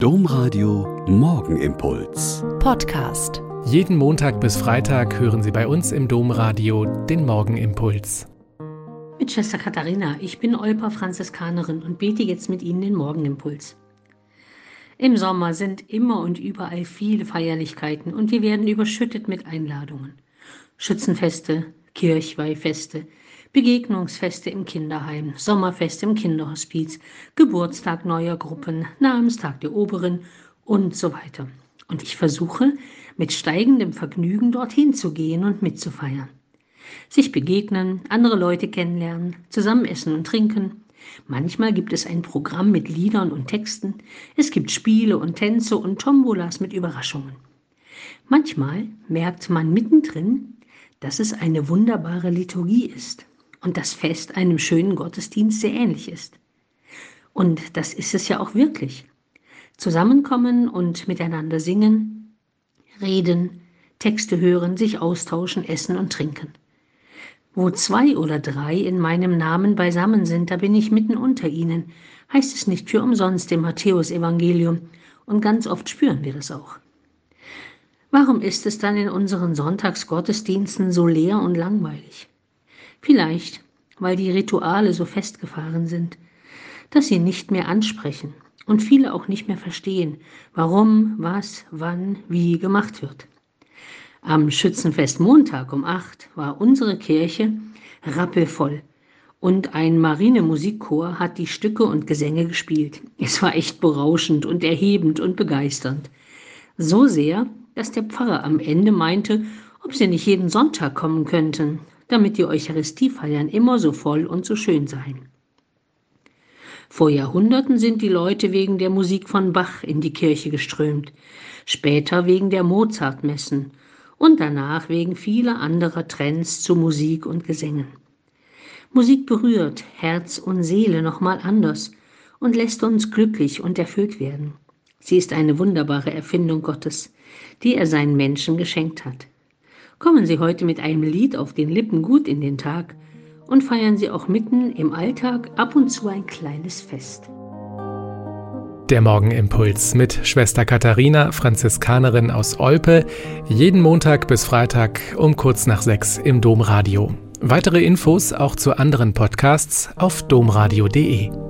Domradio Morgenimpuls. Podcast. Jeden Montag bis Freitag hören Sie bei uns im Domradio den Morgenimpuls. Mit Schwester Katharina, ich bin Olpa Franziskanerin und bete jetzt mit Ihnen den Morgenimpuls. Im Sommer sind immer und überall viele Feierlichkeiten und wir werden überschüttet mit Einladungen. Schützenfeste, Kirchweihfeste, Begegnungsfeste im Kinderheim, Sommerfest im Kinderhospiz, Geburtstag neuer Gruppen, Namenstag der Oberen und so weiter. Und ich versuche, mit steigendem Vergnügen dorthin zu gehen und mitzufeiern. Sich begegnen, andere Leute kennenlernen, zusammen essen und trinken. Manchmal gibt es ein Programm mit Liedern und Texten. Es gibt Spiele und Tänze und Tombolas mit Überraschungen. Manchmal merkt man mittendrin, dass es eine wunderbare Liturgie ist und das Fest einem schönen Gottesdienst sehr ähnlich ist. Und das ist es ja auch wirklich. Zusammenkommen und miteinander singen, reden, Texte hören, sich austauschen, essen und trinken. Wo zwei oder drei in meinem Namen beisammen sind, da bin ich mitten unter ihnen, heißt es nicht für umsonst im Matthäusevangelium, und ganz oft spüren wir das auch. Warum ist es dann in unseren Sonntagsgottesdiensten so leer und langweilig? Vielleicht, weil die Rituale so festgefahren sind, dass sie nicht mehr ansprechen und viele auch nicht mehr verstehen, warum, was, wann, wie gemacht wird. Am Schützenfest Montag um acht war unsere Kirche rappelvoll und ein Marinemusikchor hat die Stücke und Gesänge gespielt. Es war echt berauschend und erhebend und begeisternd. So sehr, dass der Pfarrer am Ende meinte, ob sie nicht jeden Sonntag kommen könnten damit die Eucharistiefeiern immer so voll und so schön seien. Vor Jahrhunderten sind die Leute wegen der Musik von Bach in die Kirche geströmt, später wegen der Mozartmessen und danach wegen vieler anderer Trends zu Musik und Gesängen. Musik berührt Herz und Seele nochmal anders und lässt uns glücklich und erfüllt werden. Sie ist eine wunderbare Erfindung Gottes, die er seinen Menschen geschenkt hat. Kommen Sie heute mit einem Lied auf den Lippen gut in den Tag und feiern Sie auch mitten im Alltag ab und zu ein kleines Fest. Der Morgenimpuls mit Schwester Katharina, Franziskanerin aus Olpe, jeden Montag bis Freitag um kurz nach sechs im Domradio. Weitere Infos auch zu anderen Podcasts auf domradio.de.